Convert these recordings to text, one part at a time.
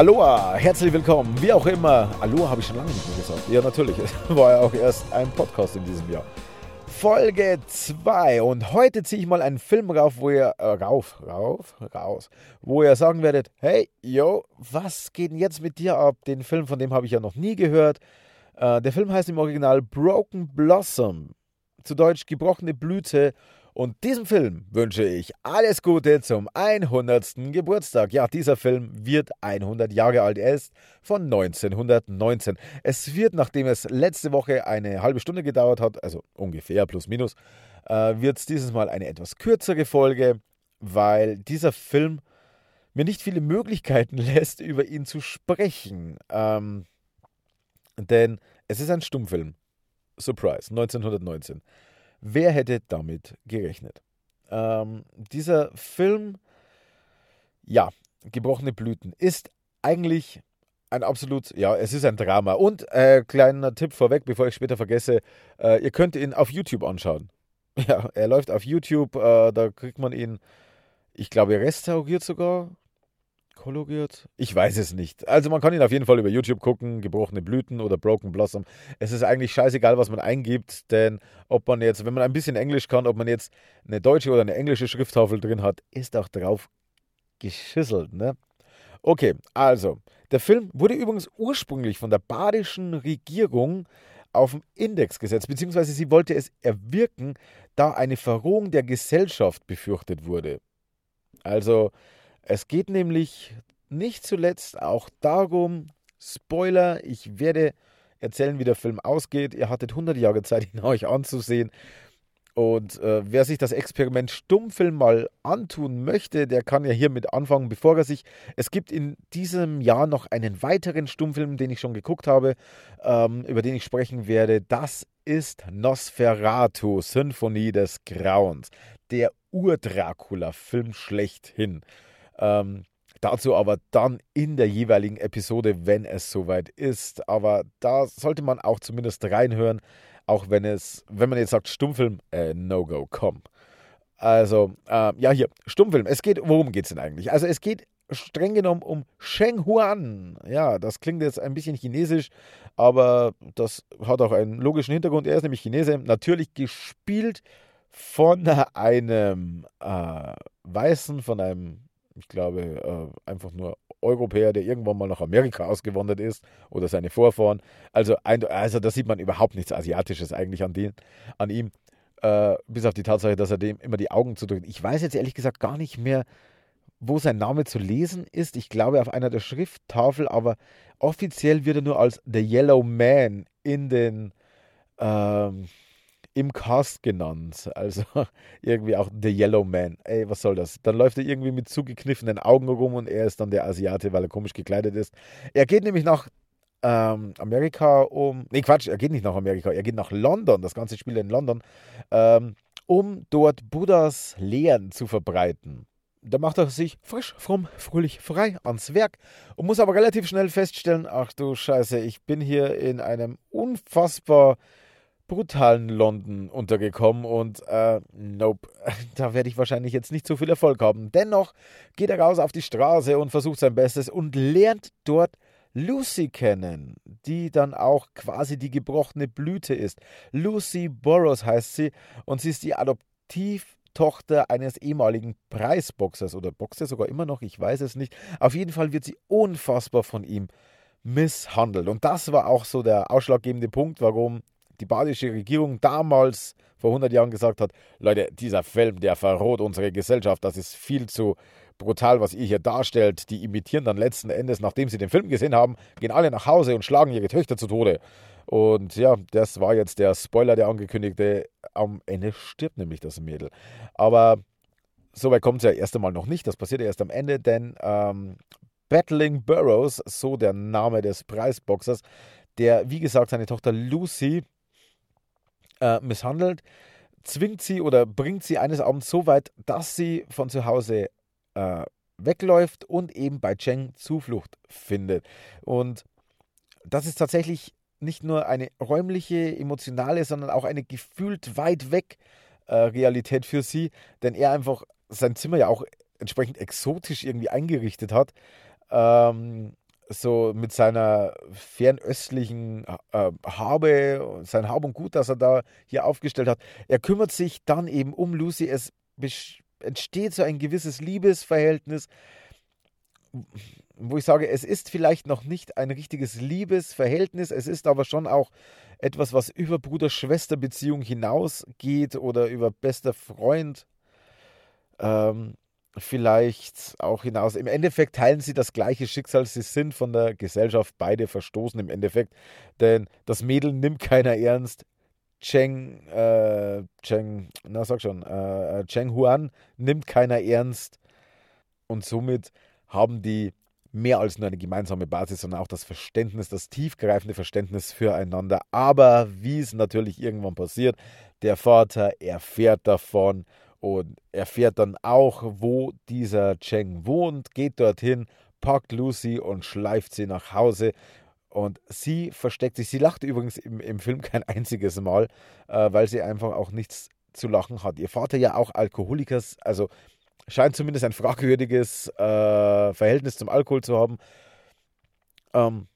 Aloha, herzlich willkommen, wie auch immer. Aloha habe ich schon lange nicht mehr gesagt. Ja, natürlich, es war ja auch erst ein Podcast in diesem Jahr. Folge 2 und heute ziehe ich mal einen Film rauf, wo ihr, äh, rauf, rauf, raus, wo ihr sagen werdet, hey, yo, was geht denn jetzt mit dir ab? Den Film, von dem habe ich ja noch nie gehört. Äh, der Film heißt im Original Broken Blossom, zu Deutsch gebrochene Blüte und diesem Film wünsche ich alles Gute zum 100. Geburtstag. Ja, dieser Film wird 100 Jahre alt. Er ist von 1919. Es wird, nachdem es letzte Woche eine halbe Stunde gedauert hat, also ungefähr plus minus, äh, wird es dieses Mal eine etwas kürzere Folge, weil dieser Film mir nicht viele Möglichkeiten lässt, über ihn zu sprechen. Ähm, denn es ist ein Stummfilm. Surprise, 1919. Wer hätte damit gerechnet? Ähm, dieser Film, ja, Gebrochene Blüten, ist eigentlich ein absolut, ja, es ist ein Drama. Und äh, kleiner Tipp vorweg, bevor ich später vergesse, äh, ihr könnt ihn auf YouTube anschauen. Ja, er läuft auf YouTube, äh, da kriegt man ihn, ich glaube, restauriert sogar koloriert? Ich weiß es nicht. Also man kann ihn auf jeden Fall über YouTube gucken, gebrochene Blüten oder Broken Blossom. Es ist eigentlich scheißegal, was man eingibt, denn ob man jetzt, wenn man ein bisschen Englisch kann, ob man jetzt eine deutsche oder eine englische Schrifttafel drin hat, ist auch drauf geschüsselt, ne? Okay, also, der Film wurde übrigens ursprünglich von der badischen Regierung auf den Index gesetzt, beziehungsweise sie wollte es erwirken, da eine Verrohung der Gesellschaft befürchtet wurde. Also, es geht nämlich nicht zuletzt auch darum, Spoiler, ich werde erzählen, wie der Film ausgeht. Ihr hattet 100 Jahre Zeit, ihn euch anzusehen. Und äh, wer sich das Experiment Stummfilm mal antun möchte, der kann ja hiermit anfangen, bevor er sich. Es gibt in diesem Jahr noch einen weiteren Stummfilm, den ich schon geguckt habe, ähm, über den ich sprechen werde. Das ist Nosferatu, Symphonie des Grauens. Der Ur-Dracula-Film schlechthin. Ähm, dazu aber dann in der jeweiligen Episode, wenn es soweit ist. Aber da sollte man auch zumindest reinhören, auch wenn es, wenn man jetzt sagt Stummfilm, äh, No-Go, komm. Also, äh, ja, hier, Stummfilm. Es geht, worum geht es denn eigentlich? Also, es geht streng genommen um Sheng Huan. Ja, das klingt jetzt ein bisschen chinesisch, aber das hat auch einen logischen Hintergrund. Er ist nämlich Chinese, natürlich gespielt von einem äh, Weißen, von einem ich glaube, äh, einfach nur Europäer, der irgendwann mal nach Amerika ausgewandert ist oder seine Vorfahren. Also, also da sieht man überhaupt nichts Asiatisches eigentlich an, den, an ihm. Äh, bis auf die Tatsache, dass er dem immer die Augen zudrückt. Ich weiß jetzt ehrlich gesagt gar nicht mehr, wo sein Name zu lesen ist. Ich glaube auf einer der Schrifttafel, aber offiziell wird er nur als The Yellow Man in den ähm, im Cast genannt. Also irgendwie auch The Yellow Man. Ey, was soll das? Dann läuft er irgendwie mit zugekniffenen Augen rum und er ist dann der Asiate, weil er komisch gekleidet ist. Er geht nämlich nach ähm, Amerika um. Nee, Quatsch, er geht nicht nach Amerika, er geht nach London. Das ganze Spiel in London. Ähm, um dort Buddhas Lehren zu verbreiten. Da macht er sich frisch, fromm, fröhlich, frei ans Werk und muss aber relativ schnell feststellen, ach du Scheiße, ich bin hier in einem unfassbar brutalen London untergekommen und äh, nope, da werde ich wahrscheinlich jetzt nicht so viel Erfolg haben. Dennoch geht er raus auf die Straße und versucht sein Bestes und lernt dort Lucy kennen, die dann auch quasi die gebrochene Blüte ist. Lucy Burroughs heißt sie und sie ist die Adoptivtochter eines ehemaligen Preisboxers oder Boxer sogar immer noch, ich weiß es nicht. Auf jeden Fall wird sie unfassbar von ihm misshandelt. Und das war auch so der ausschlaggebende Punkt, warum die badische Regierung damals vor 100 Jahren gesagt hat, Leute, dieser Film, der verroht unsere Gesellschaft, das ist viel zu brutal, was ihr hier darstellt. Die imitieren dann letzten Endes, nachdem sie den Film gesehen haben, gehen alle nach Hause und schlagen ihre Töchter zu Tode. Und ja, das war jetzt der Spoiler, der angekündigte. Am Ende stirbt nämlich das Mädel. Aber soweit kommt es ja erst einmal noch nicht. Das passiert ja erst am Ende, denn ähm, Battling Burrows, so der Name des Preisboxers, der, wie gesagt, seine Tochter Lucy äh, misshandelt, zwingt sie oder bringt sie eines Abends so weit, dass sie von zu Hause äh, wegläuft und eben bei Cheng Zuflucht findet. Und das ist tatsächlich nicht nur eine räumliche, emotionale, sondern auch eine gefühlt weit weg äh, Realität für sie, denn er einfach sein Zimmer ja auch entsprechend exotisch irgendwie eingerichtet hat. ähm, so mit seiner fernöstlichen äh, Habe, sein Hab und Gut, das er da hier aufgestellt hat. Er kümmert sich dann eben um Lucy. Es entsteht so ein gewisses Liebesverhältnis, wo ich sage, es ist vielleicht noch nicht ein richtiges Liebesverhältnis, es ist aber schon auch etwas, was über Bruder-Schwester-Beziehung hinausgeht oder über bester Freund. Ähm, vielleicht auch hinaus. Im Endeffekt teilen sie das gleiche Schicksal. Sie sind von der Gesellschaft beide verstoßen im Endeffekt. Denn das Mädel nimmt keiner ernst. Cheng, äh, Cheng, na sag schon, äh, Cheng Huan nimmt keiner ernst. Und somit haben die mehr als nur eine gemeinsame Basis, sondern auch das Verständnis, das tiefgreifende Verständnis füreinander. Aber wie es natürlich irgendwann passiert, der Vater erfährt davon und erfährt dann auch, wo dieser Cheng wohnt, geht dorthin, packt Lucy und schleift sie nach Hause. Und sie versteckt sich. Sie lacht übrigens im, im Film kein einziges Mal, äh, weil sie einfach auch nichts zu lachen hat. Ihr Vater ja auch Alkoholiker, also scheint zumindest ein fragwürdiges äh, Verhältnis zum Alkohol zu haben. Ähm,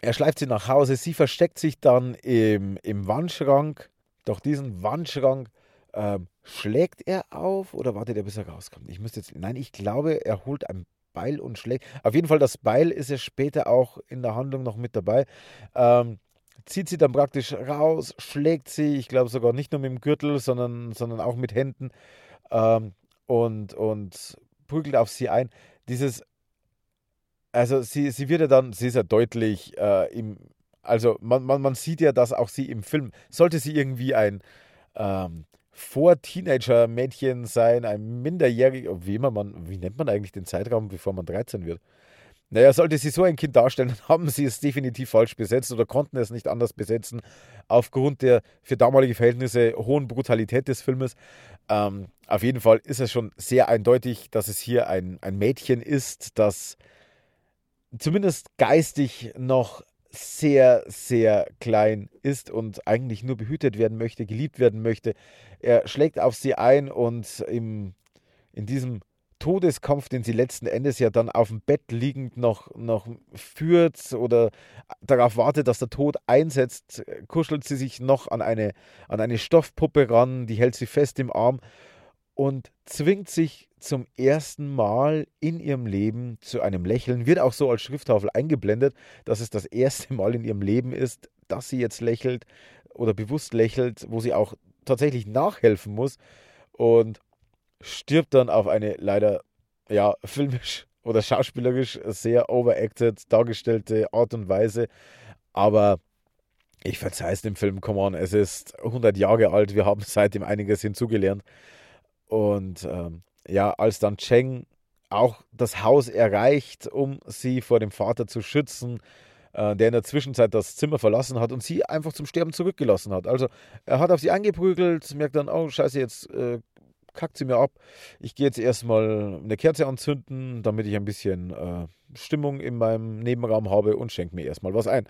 er schleift sie nach Hause, sie versteckt sich dann im, im Wandschrank. Doch diesen Wandschrank ähm, schlägt er auf oder wartet er, bis er rauskommt? Ich müsste jetzt. Nein, ich glaube, er holt ein Beil und schlägt. Auf jeden Fall, das Beil ist ja später auch in der Handlung noch mit dabei. Ähm, zieht sie dann praktisch raus, schlägt sie, ich glaube sogar nicht nur mit dem Gürtel, sondern, sondern auch mit Händen ähm, und, und prügelt auf sie ein. Dieses, also sie, sie wird ja dann, sie ist ja deutlich äh, im, also man, man, man sieht ja, dass auch sie im Film, sollte sie irgendwie ein ähm, vor Teenager-Mädchen sein, ein minderjähriger, wie, immer man, wie nennt man eigentlich den Zeitraum, bevor man 13 wird? Naja, sollte sie so ein Kind darstellen, dann haben sie es definitiv falsch besetzt oder konnten es nicht anders besetzen, aufgrund der für damalige Verhältnisse hohen Brutalität des Filmes. Ähm, auf jeden Fall ist es schon sehr eindeutig, dass es hier ein, ein Mädchen ist, das zumindest geistig noch sehr, sehr klein ist und eigentlich nur behütet werden möchte, geliebt werden möchte. Er schlägt auf sie ein und im, in diesem Todeskampf, den sie letzten Endes ja dann auf dem Bett liegend noch, noch führt oder darauf wartet, dass der Tod einsetzt, kuschelt sie sich noch an eine, an eine Stoffpuppe ran, die hält sie fest im Arm und zwingt sich zum ersten Mal in ihrem Leben zu einem Lächeln, wird auch so als Schrifttafel eingeblendet, dass es das erste Mal in ihrem Leben ist, dass sie jetzt lächelt oder bewusst lächelt, wo sie auch tatsächlich nachhelfen muss und stirbt dann auf eine leider ja filmisch oder schauspielerisch sehr overacted dargestellte Art und Weise, aber ich verzeihe es dem Film, come on, es ist 100 Jahre alt, wir haben seitdem einiges hinzugelernt und ähm, ja, als dann Cheng auch das Haus erreicht, um sie vor dem Vater zu schützen, äh, der in der Zwischenzeit das Zimmer verlassen hat und sie einfach zum Sterben zurückgelassen hat. Also er hat auf sie angeprügelt, merkt dann, oh scheiße, jetzt äh, kackt sie mir ab. Ich gehe jetzt erstmal eine Kerze anzünden, damit ich ein bisschen äh, Stimmung in meinem Nebenraum habe und schenke mir erstmal was ein.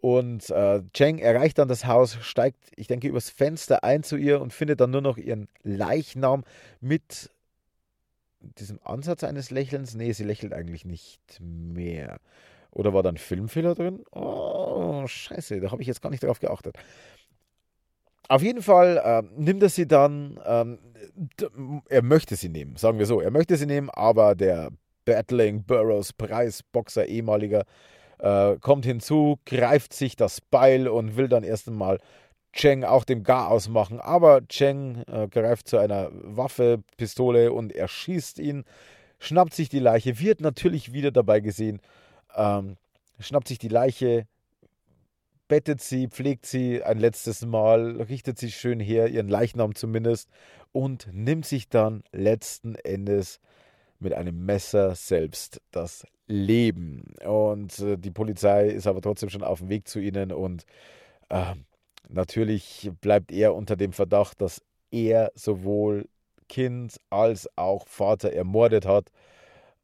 Und äh, Cheng erreicht dann das Haus, steigt, ich denke, übers Fenster ein zu ihr und findet dann nur noch ihren Leichnam mit diesem Ansatz eines Lächelns. Nee, sie lächelt eigentlich nicht mehr. Oder war da ein Filmfehler drin? Oh, scheiße, da habe ich jetzt gar nicht drauf geachtet. Auf jeden Fall äh, nimmt er sie dann, ähm, er möchte sie nehmen, sagen wir so, er möchte sie nehmen, aber der Battling Burroughs Preisboxer, ehemaliger, äh, kommt hinzu, greift sich das Beil und will dann erst einmal Cheng auch dem Garaus machen. Aber Cheng äh, greift zu einer Waffe, Pistole und erschießt ihn, schnappt sich die Leiche, wird natürlich wieder dabei gesehen, ähm, schnappt sich die Leiche, bettet sie, pflegt sie ein letztes Mal, richtet sie schön her, ihren Leichnam zumindest, und nimmt sich dann letzten Endes mit einem Messer selbst das Leben. Und äh, die Polizei ist aber trotzdem schon auf dem Weg zu ihnen und äh, natürlich bleibt er unter dem Verdacht, dass er sowohl Kind als auch Vater ermordet hat.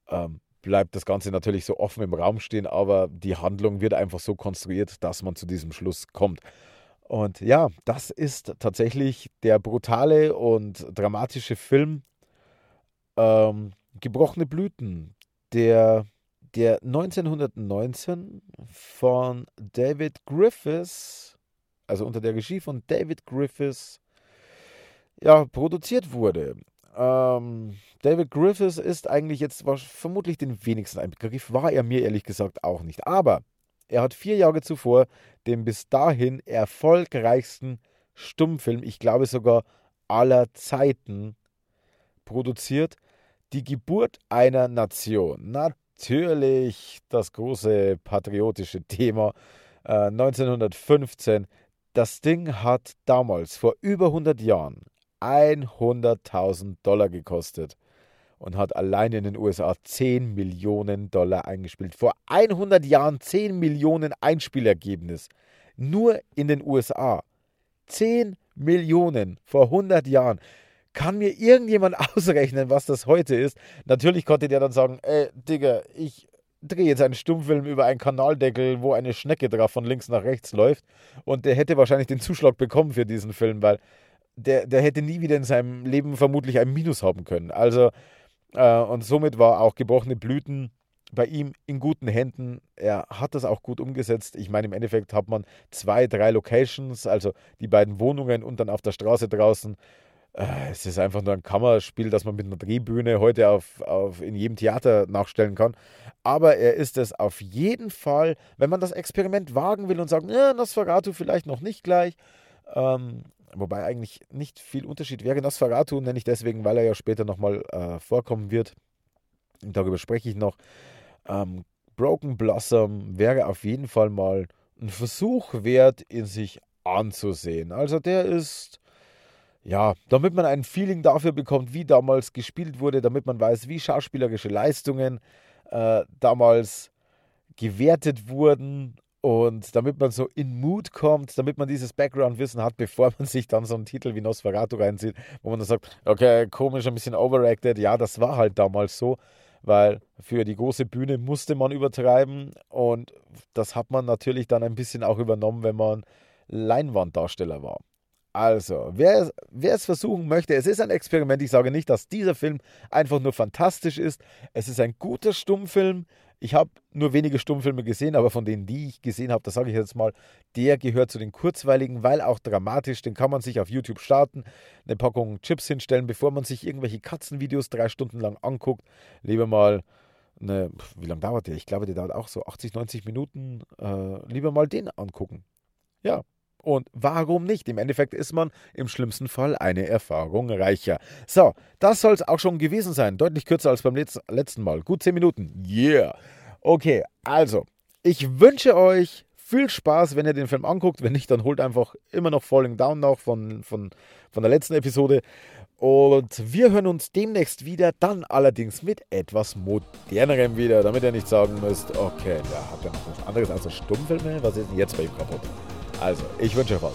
Ähm, bleibt das Ganze natürlich so offen im Raum stehen, aber die Handlung wird einfach so konstruiert, dass man zu diesem Schluss kommt. Und ja, das ist tatsächlich der brutale und dramatische Film ähm, Gebrochene Blüten, der der 1919 von David Griffiths, also unter der Regie von David Griffiths, ja, produziert wurde. Ähm, David Griffiths ist eigentlich jetzt vermutlich den wenigsten ein Begriff, war er mir ehrlich gesagt auch nicht. Aber er hat vier Jahre zuvor den bis dahin erfolgreichsten Stummfilm, ich glaube sogar aller Zeiten, produziert. Die Geburt einer Nation. Natürlich das große patriotische Thema. Äh, 1915. Das Ding hat damals, vor über 100 Jahren, 100.000 Dollar gekostet und hat allein in den USA 10 Millionen Dollar eingespielt. Vor 100 Jahren 10 Millionen Einspielergebnis. Nur in den USA. 10 Millionen vor 100 Jahren. Kann mir irgendjemand ausrechnen, was das heute ist? Natürlich konnte der dann sagen, ey, Digga, ich drehe jetzt einen Stummfilm über einen Kanaldeckel, wo eine Schnecke drauf von links nach rechts läuft. Und der hätte wahrscheinlich den Zuschlag bekommen für diesen Film, weil der, der hätte nie wieder in seinem Leben vermutlich ein Minus haben können. Also, äh, und somit war auch gebrochene Blüten bei ihm in guten Händen. Er hat das auch gut umgesetzt. Ich meine, im Endeffekt hat man zwei, drei Locations, also die beiden Wohnungen und dann auf der Straße draußen. Äh, es ist einfach nur ein Kammerspiel, das man mit einer Drehbühne heute auf, auf, in jedem Theater nachstellen kann. Aber er ist es auf jeden Fall, wenn man das Experiment wagen will und sagt, ja, Nosferatu vielleicht noch nicht gleich, ähm, Wobei eigentlich nicht viel Unterschied wäre. Nosferatu nenne ich deswegen, weil er ja später nochmal äh, vorkommen wird. Darüber spreche ich noch. Ähm, Broken Blossom wäre auf jeden Fall mal ein Versuch wert, in sich anzusehen. Also der ist, ja, damit man ein Feeling dafür bekommt, wie damals gespielt wurde, damit man weiß, wie schauspielerische Leistungen äh, damals gewertet wurden und damit man so in Mood kommt, damit man dieses Background-Wissen hat, bevor man sich dann so einen Titel wie Nosferatu reinzieht, wo man dann sagt, okay, komisch, ein bisschen overacted. Ja, das war halt damals so, weil für die große Bühne musste man übertreiben und das hat man natürlich dann ein bisschen auch übernommen, wenn man Leinwanddarsteller war. Also, wer, wer es versuchen möchte, es ist ein Experiment. Ich sage nicht, dass dieser Film einfach nur fantastisch ist. Es ist ein guter Stummfilm. Ich habe nur wenige Stummfilme gesehen, aber von denen, die ich gesehen habe, das sage ich jetzt mal, der gehört zu den kurzweiligen, weil auch dramatisch. Den kann man sich auf YouTube starten, eine Packung Chips hinstellen, bevor man sich irgendwelche Katzenvideos drei Stunden lang anguckt. Lieber mal eine, wie lange dauert der? Ich glaube, der dauert auch so 80, 90 Minuten. Äh, lieber mal den angucken. Ja, und warum nicht? Im Endeffekt ist man im schlimmsten Fall eine Erfahrung reicher. So, das soll es auch schon gewesen sein. Deutlich kürzer als beim letzten Mal. Gut 10 Minuten. Yeah. Okay, also, ich wünsche euch viel Spaß, wenn ihr den Film anguckt. Wenn nicht, dann holt einfach immer noch Falling Down noch von, von, von der letzten Episode. Und wir hören uns demnächst wieder, dann allerdings mit etwas modernerem wieder, damit ihr nicht sagen müsst, okay, da habt ihr noch was anderes als Stummfilme. Was ist denn jetzt bei ihm kaputt? Also, ich wünsche euch was.